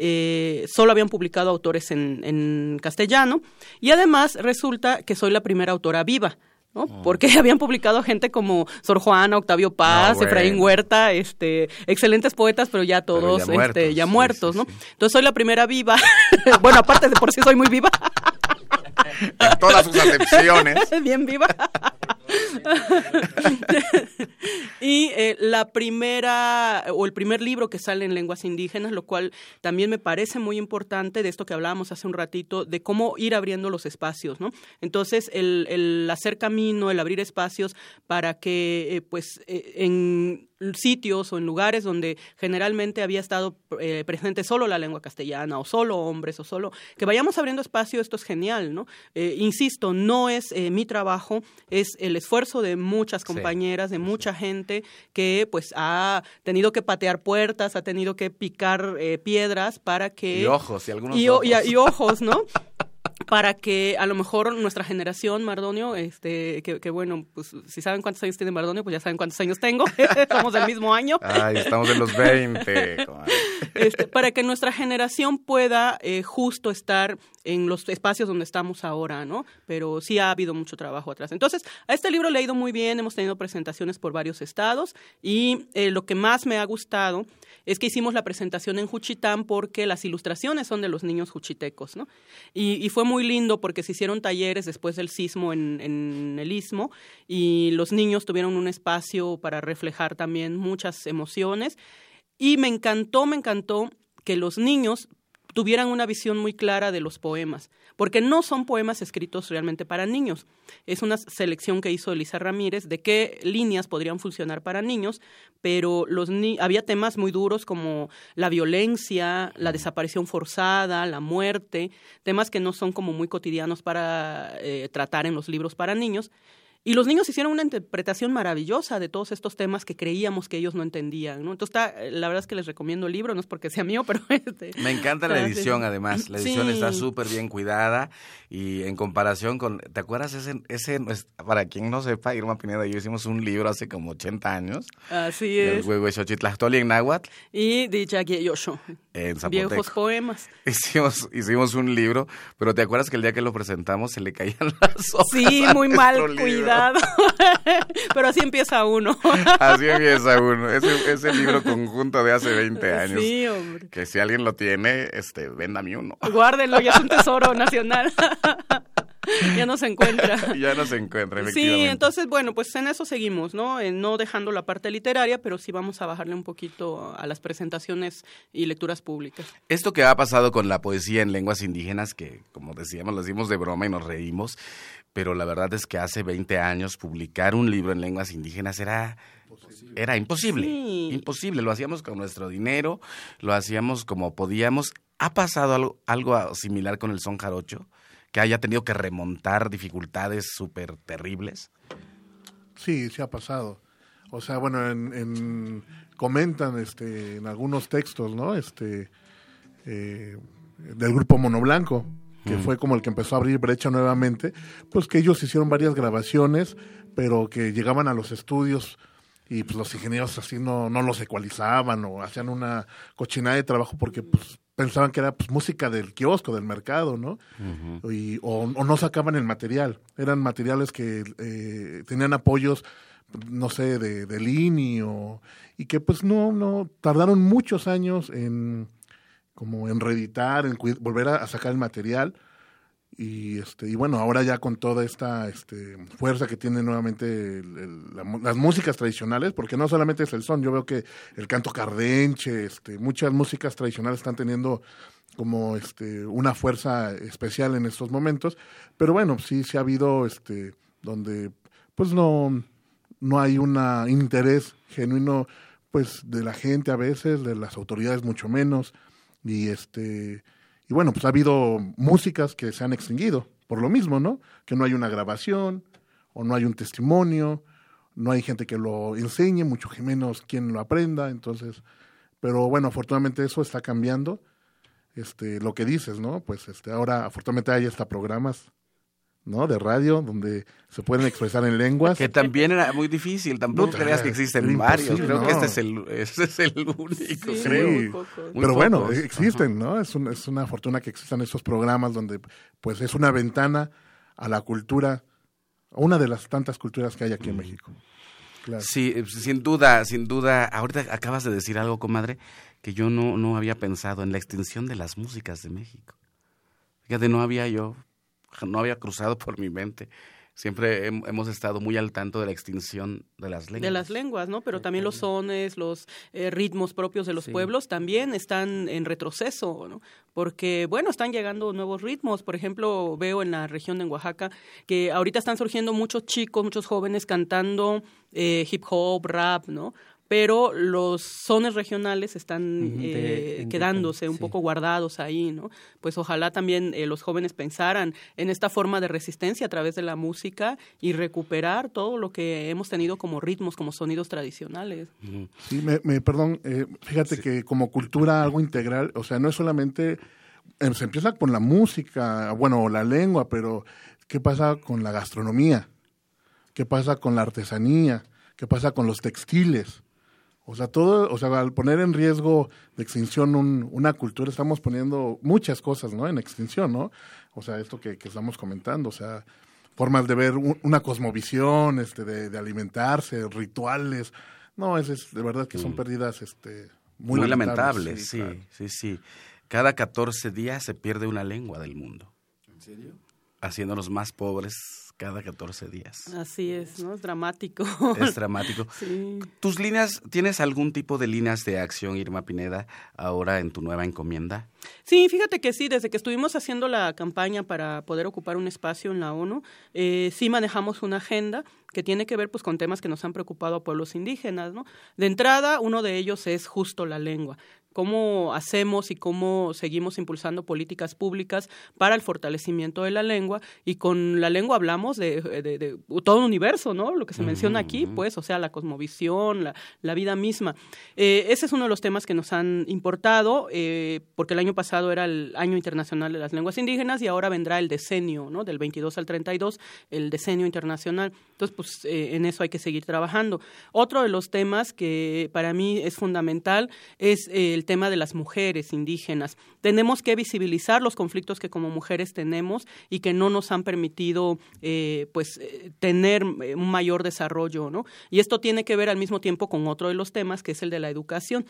eh, solo habían publicado autores en, castellano y además resulta que soy la primera autora viva. ¿no? Oh. Porque (laughs) habían publicado gente como Sor Juana, Octavio Paz, Efraín Huerta, este, excelentes poetas, pero ya todos ya muertos, este, ¿no? Entonces soy la primera viva. (laughs) bueno, aparte de por sí soy muy viva. en todas sus acepciones. (laughs) Bien viva. (laughs) y eh, la primera, o el primer libro que sale en lenguas indígenas, lo cual también me parece muy importante de esto que hablábamos hace un ratito, de cómo ir abriendo los espacios, ¿no? Entonces, el, el hacer camino, el abrir espacios para que, eh, pues, eh, en sitios o en lugares donde generalmente había estado presente solo la lengua castellana o solo hombres o solo que vayamos abriendo espacio esto es genial no insisto no es mi trabajo es el esfuerzo de muchas compañeras de mucha gente que pues ha tenido que patear puertas ha tenido que picar piedras para que y ojos y algunos y, ojos. y ojos no (laughs) para que a lo mejor nuestra generación, Mardonio, este, que, bueno, pues si saben cuántos años tiene Mardonio, pues ya saben cuántos años tengo, (laughs) somos del mismo año. Ay, estamos en los 20. Este, para que nuestra generación pueda eh, justo estar en los espacios donde estamos ahora, ¿no? Pero sí ha habido mucho trabajo atrás. Entonces, a este libro le ha ido muy bien, hemos tenido presentaciones por varios estados y eh, lo que más me ha gustado es que hicimos la presentación en Juchitán porque las ilustraciones son de los niños juchitecos, ¿no? Y, fue muy lindo porque se hicieron talleres después del sismo en, en el istmo y los niños tuvieron un espacio para reflejar también muchas emociones. Y me encantó, me encantó que los niños tuvieran una visión muy clara de los poemas, porque no son poemas escritos realmente para niños. Es una selección que hizo Elisa Ramírez de qué líneas podrían funcionar para niños, pero los había temas muy duros como la violencia, la desaparición forzada, la muerte, temas que no son como muy cotidianos para eh, tratar en los libros para niños. Y los niños hicieron una interpretación maravillosa de todos estos temas que creíamos que ellos no entendían, ¿no? Entonces, está, la verdad es que les recomiendo el libro, no es porque sea mío, (laughs) pero... Este, Me encanta la edición, además. La edición está súper bien cuidada y en comparación con... ¿Te acuerdas ese, ese... Para quien no sepa, Irma Pineda y yo hicimos un libro hace como 80 años. Así es. El en náhuatl. Y de Yosho. En Viejos poemas. (laughs) Hicimos, hicimos un libro, pero ¿te acuerdas que el día que lo presentamos se le caían (laughs) las hojas? Sí, muy mal cuidado. (laughs) Pero así empieza uno. Así empieza uno. Ese, ese libro conjunto de hace 20 años. Sí, hombre. Que si alguien lo tiene, este, véndame uno. Guárdenlo, ya es un tesoro nacional. (laughs) ya no se encuentra. (laughs) ya no se encuentra, efectivamente. Sí, entonces, bueno, pues en eso seguimos, ¿no? no dejando la parte literaria, pero sí vamos a bajarle un poquito a las presentaciones y lecturas públicas. Esto que ha pasado con la poesía en lenguas indígenas, que como decíamos, lo decimos de broma y nos reímos, pero la verdad es que hace 20 años publicar un libro en lenguas indígenas era era imposible, imposible, lo hacíamos con nuestro dinero, lo hacíamos como podíamos. ¿Ha pasado algo, algo similar con el son jarocho? Que haya tenido que remontar dificultades súper terribles. Sí, sí ha pasado. O sea, bueno, en, comentan este, en algunos textos, ¿no? Este, eh, del grupo Mono Blanco, que fue como el que empezó a abrir brecha nuevamente, pues que ellos hicieron varias grabaciones, pero que llegaban a los estudios y pues los ingenieros así no, no los ecualizaban o hacían una cochinada de trabajo porque pues pensaban que era pues, música del kiosco, del mercado, ¿no? y, o, no sacaban el material. Eran materiales que eh, tenían apoyos, no sé, de, de Lini o, y que pues no, no, tardaron muchos años en como en reeditar, en volver a, sacar el material. Y este y bueno ahora ya con toda esta este, fuerza que tiene nuevamente las músicas tradicionales porque no solamente es el son yo veo que el canto cardenche este muchas músicas tradicionales están teniendo como este una fuerza especial en estos momentos pero bueno sí sí ha habido este donde pues no no hay un interés genuino pues de la gente a veces de las autoridades mucho menos y este y bueno, pues ha habido músicas que se han extinguido por lo mismo, ¿no? Que no hay una grabación o no hay un testimonio, no hay gente que lo enseñe, mucho menos quien lo aprenda, entonces, pero bueno, afortunadamente eso está cambiando. Este, lo que dices, ¿no? Pues este ahora afortunadamente hay hasta programas ¿no? De radio, donde se pueden expresar en lenguas. Que también era muy difícil, tampoco creas que existen varios, creo que este es el, este es el único. Sí, pero bueno, existen, ¿no? Es, es una fortuna que existan estos programas donde pues es una ventana a la cultura, una de las tantas culturas que hay aquí en México. Sí, sin duda, sin duda. Ahorita acabas de decir algo, comadre, que yo no, no había pensado en la extinción de las músicas de México. Fíjate, no había yo no había cruzado por mi mente. Siempre hemos estado muy al tanto de la extinción de las lenguas. De las lenguas, ¿no? Pero también los sones, los eh, ritmos propios de los pueblos también están en retroceso, ¿no? Porque, bueno, están llegando nuevos ritmos. Por ejemplo, veo en la región de Oaxaca que ahorita están surgiendo muchos chicos, muchos jóvenes cantando eh, hip hop, rap, ¿no? Pero los sones regionales están eh, quedándose un poco guardados ahí, ¿no? Pues ojalá también eh, los jóvenes pensaran en esta forma de resistencia a través de la música y recuperar todo lo que hemos tenido como ritmos, como sonidos tradicionales. Sí, me, perdón, eh, fíjate que como cultura algo integral, o sea, no es solamente, se empieza con la música, bueno, la lengua, pero ¿qué pasa con la gastronomía? ¿Qué pasa con la artesanía? ¿Qué pasa con los textiles? O sea, todo, o sea, al poner en riesgo de extinción una cultura, estamos poniendo muchas cosas, ¿no? En extinción, ¿no? O sea, esto que, estamos comentando, o sea, formas de ver una cosmovisión, este, de, alimentarse, rituales. No, es, es, de verdad que son mm. pérdidas, este, muy, lamentables. sí, sí, sí, Cada 14 días se pierde una lengua del mundo. ¿En serio? Haciéndonos más pobres cada 14 días. Así es, ¿no? Es dramático. Es dramático. (laughs) sí. ¿Tus líneas, tienes algún tipo de líneas de acción, Irma Pineda, ahora en tu nueva encomienda? Sí, fíjate que sí, desde que estuvimos haciendo la campaña para poder ocupar un espacio en la ONU, eh, sí manejamos una agenda que tiene que ver pues con temas que nos han preocupado a pueblos indígenas, ¿no? De entrada, uno de ellos es justo la lengua cómo hacemos y cómo seguimos impulsando políticas públicas para el fortalecimiento de la lengua y con la lengua hablamos de, todo un universo, ¿no? Lo que se menciona aquí, pues, o sea, la cosmovisión, la, vida misma. Eh, ese es uno de los temas que nos han importado, eh, porque el año pasado era el Año Internacional de las Lenguas Indígenas y ahora vendrá el decenio, ¿no? Del 22 al 32, el decenio internacional. Entonces, pues, eh, en eso hay que seguir trabajando. Otro de los temas que para mí es fundamental es el el tema de las mujeres indígenas. Tenemos que visibilizar los conflictos que como mujeres tenemos y que no nos han permitido eh, pues eh, tener eh, un mayor desarrollo, ¿no? Y esto tiene que ver al mismo tiempo con otro de los temas que es el de la educación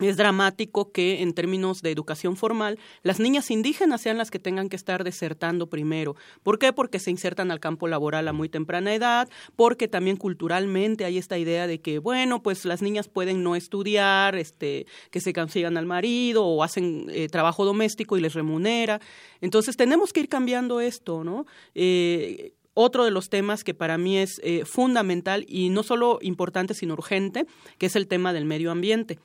es dramático que en términos de educación formal las niñas indígenas sean las que tengan que estar desertando primero. ¿Por qué? Porque se insertan al campo laboral a muy temprana edad, porque también culturalmente hay esta idea de que, bueno, pues las niñas pueden no estudiar, este, que se consigan al marido o hacen eh, trabajo doméstico y les remunera. Entonces tenemos que ir cambiando esto, ¿no? Eh, otro de los temas que para mí es eh, fundamental y no solo importante, sino urgente, que es el tema del medio ambiente.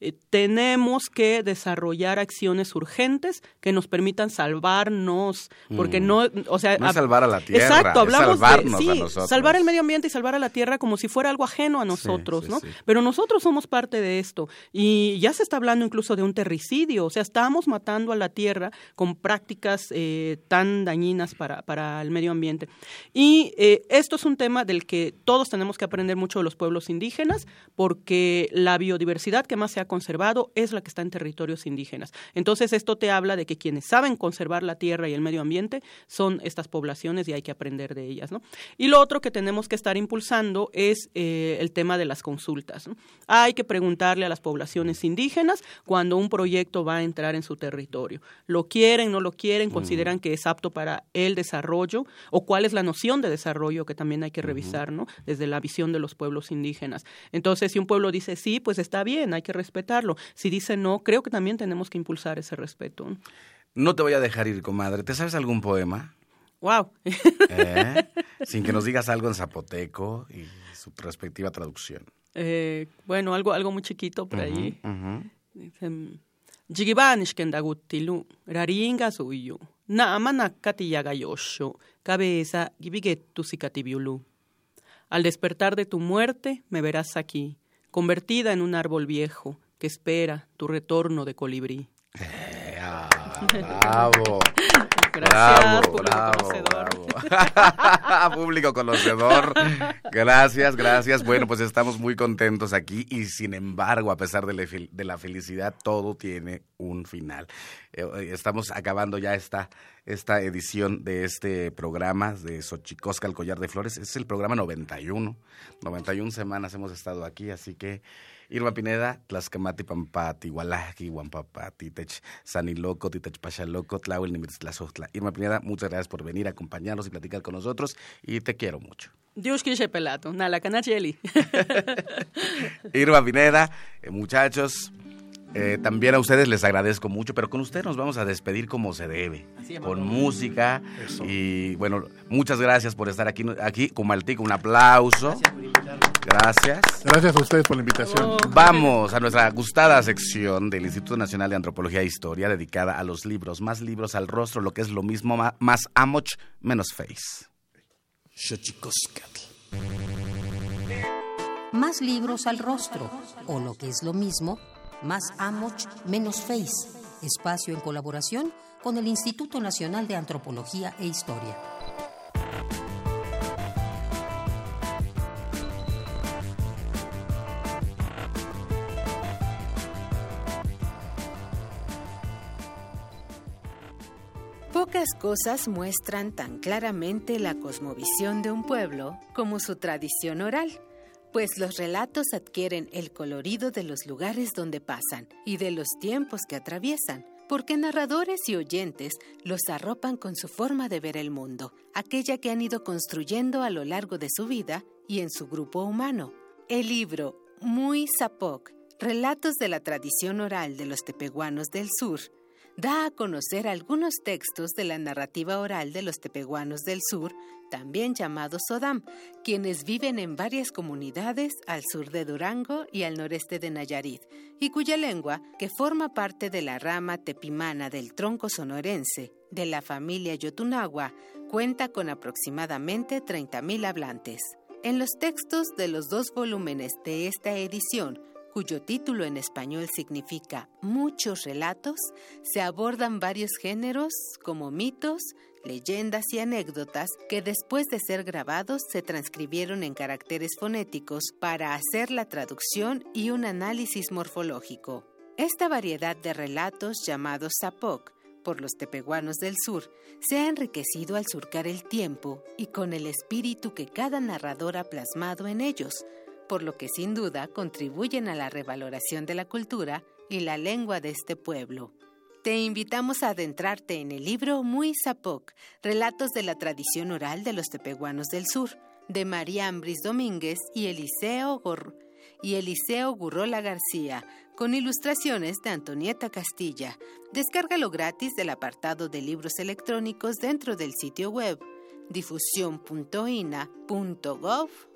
Eh, tenemos que desarrollar acciones urgentes que nos permitan salvarnos, porque mm. no, o sea, no salvar a la tierra, exacto, hablamos de sí, salvar el medio ambiente y salvar a la tierra como si fuera algo ajeno a nosotros, ¿no? Pero nosotros somos parte de esto y ya se está hablando incluso de un terricidio, o sea, estamos matando a la tierra con prácticas eh, tan dañinas para, para el medio ambiente. Y eh, esto es un tema del que todos tenemos que aprender mucho de los pueblos indígenas, porque la biodiversidad que más se ha conservado es la que está en territorios indígenas. Entonces, esto te habla de que quienes saben conservar la tierra y el medio ambiente son estas poblaciones y hay que aprender de ellas. ¿no? Y lo otro que tenemos que estar impulsando es eh, el tema de las consultas. Hay que preguntarle a las poblaciones indígenas cuando un proyecto va a entrar en su territorio. ¿Lo quieren, no lo quieren? ¿Consideran que es apto para el desarrollo? ¿O cuál es la noción de desarrollo que también hay que revisar, ¿no? Desde la visión de los pueblos indígenas. Entonces, si un pueblo dice sí, pues está bien, hay que respetarlo. Si dice no, creo que también tenemos que impulsar ese respeto. No te voy a dejar ir, comadre. ¿Te sabes algún poema? Wow. ¿Eh? Sin que nos (laughs) digas algo en zapoteco y su respectiva traducción. Eh, bueno, algo, algo muy chiquito por ahí. raringa suyo, na cabeza, Al despertar de tu muerte, me verás aquí, convertida en un árbol viejo que espera tu retorno de colibrí. Eh, ah, bravo. (laughs) Gracias, bravo, bravo, conocedor. (laughs) público conocedor. Gracias, gracias. Bueno, pues estamos muy contentos aquí y sin embargo, a pesar de la, felicidad, todo tiene un final. Eh, estamos acabando ya esta, esta edición de este programa de Xochicosca, el collar de flores. Es el programa 91. 91 semanas hemos estado aquí, así que Irma Pineda, Tlaxcamati Pampati, Hualaji, Huampapati, Tech Saniloco, Titech Pachaloco, Tlahuel Tlazotla. Irma Pineda, muchas gracias por venir a acompañarnos y platicar con nosotros y te quiero mucho. Dios quiere pelato, nala canacheli. (laughs) Irma Pineda, eh, muchachos, eh, también a ustedes les agradezco mucho, pero con ustedes nos vamos a despedir como se debe, con música. Y bueno, muchas gracias por estar aquí, aquí Cumaltico, un aplauso. Gracias. Gracias a ustedes por la invitación. Vamos a nuestra gustada sección del Instituto Nacional de Antropología e Historia dedicada a los libros, más libros al rostro, lo que es lo mismo, más amoch, menos face. Más libros al rostro, o lo que es lo mismo, más Amoch, menos Face, espacio en colaboración con el Instituto Nacional de Antropología e Historia. Pocas cosas muestran tan claramente la cosmovisión de un pueblo como su tradición oral pues los relatos adquieren el colorido de los lugares donde pasan y de los tiempos que atraviesan, porque narradores y oyentes los arropan con su forma de ver el mundo, aquella que han ido construyendo a lo largo de su vida y en su grupo humano. El libro Muy Zapoc, Relatos de la tradición oral de los tepehuanos del sur, da a conocer algunos textos de la narrativa oral de los tepehuanos del sur, también llamados Sodam, quienes viven en varias comunidades al sur de Durango y al noreste de Nayarit, y cuya lengua, que forma parte de la rama tepimana del tronco sonorense de la familia Yotunagua, cuenta con aproximadamente 30.000 hablantes. En los textos de los dos volúmenes de esta edición, cuyo título en español significa Muchos relatos, se abordan varios géneros como mitos, leyendas y anécdotas que después de ser grabados se transcribieron en caracteres fonéticos para hacer la traducción y un análisis morfológico. Esta variedad de relatos llamados Zapoc por los tepehuanos del sur se ha enriquecido al surcar el tiempo y con el espíritu que cada narrador ha plasmado en ellos, por lo que sin duda contribuyen a la revaloración de la cultura y la lengua de este pueblo. Te invitamos a adentrarte en el libro Muy Zapoc, Relatos de la tradición oral de los tepehuanos del sur, de María Ambris Domínguez y Eliseo, y Eliseo Gurrola García, con ilustraciones de Antonieta Castilla. Descárgalo gratis del apartado de libros electrónicos dentro del sitio web difusión.ina.gov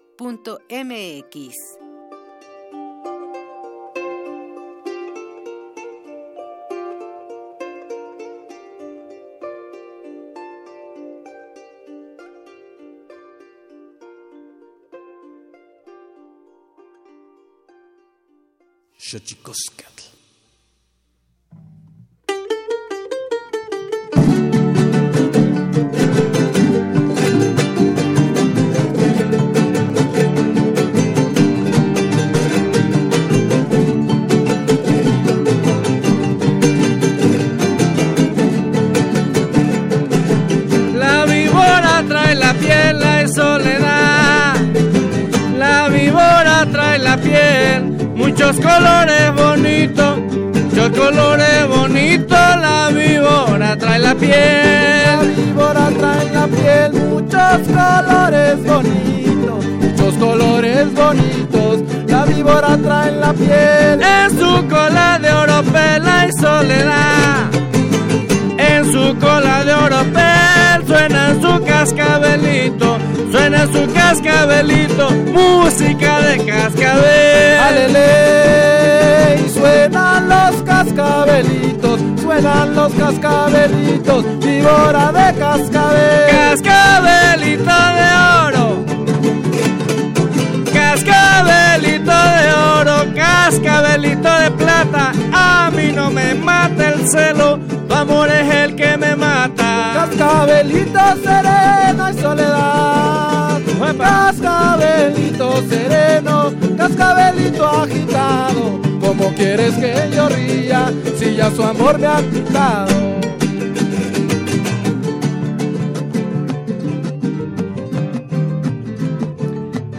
mx Muchos colores bonitos, muchos colores bonitos, la víbora trae la piel. La víbora trae la piel, muchos colores bonitos, muchos colores bonitos, la víbora trae la piel. En su cola de oro pela y soledad, en su cola de oro suena su cascabelito, suena su cascabelito, música de cascabel. Alele, suenan los cascabelitos, suenan los cascabelitos, víbora de cascabel. Cascabelito de oro, cascabelito de oro, cascabelito de plata, a mí no me mata el celo, tu amor es el que me mata. Cascabelito sereno y soledad, cascabelito sereno, cascabelito agitado, ¿cómo quieres que yo ría si ya su amor me ha quitado?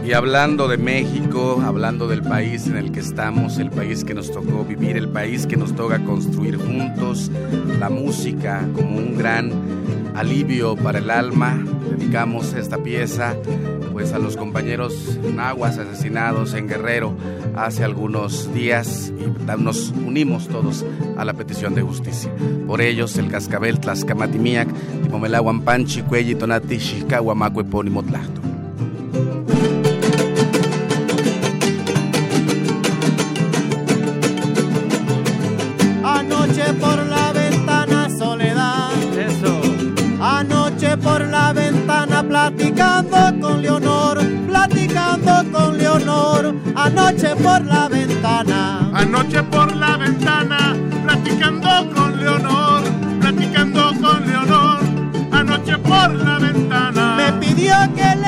Y hablando de México, hablando del país en el que estamos, el país que nos tocó vivir, el país que nos toca construir juntos, la música como un gran alivio para el alma, dedicamos esta pieza pues a los compañeros nahuas asesinados en Guerrero hace algunos días y nos unimos todos a la petición de justicia. Por ellos el cascabel Tlaxcamatimiac, Timomelahuan Panchi, Cuelli, Tonati, Xicahua, Epónimo Tlacto. platicando con Leonor, platicando con Leonor, anoche por la ventana. Anoche por la ventana, platicando con Leonor, platicando con Leonor, anoche por la ventana. Me pidió que le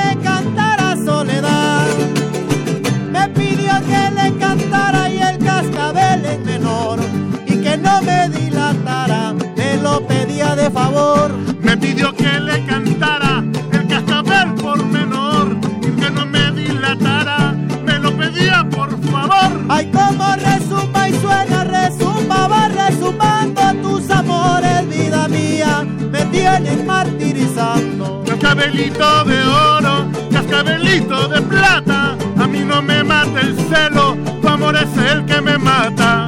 Cascabelito de oro, cascabelito de plata, a mí no me mata el celo, tu amor es el que me mata.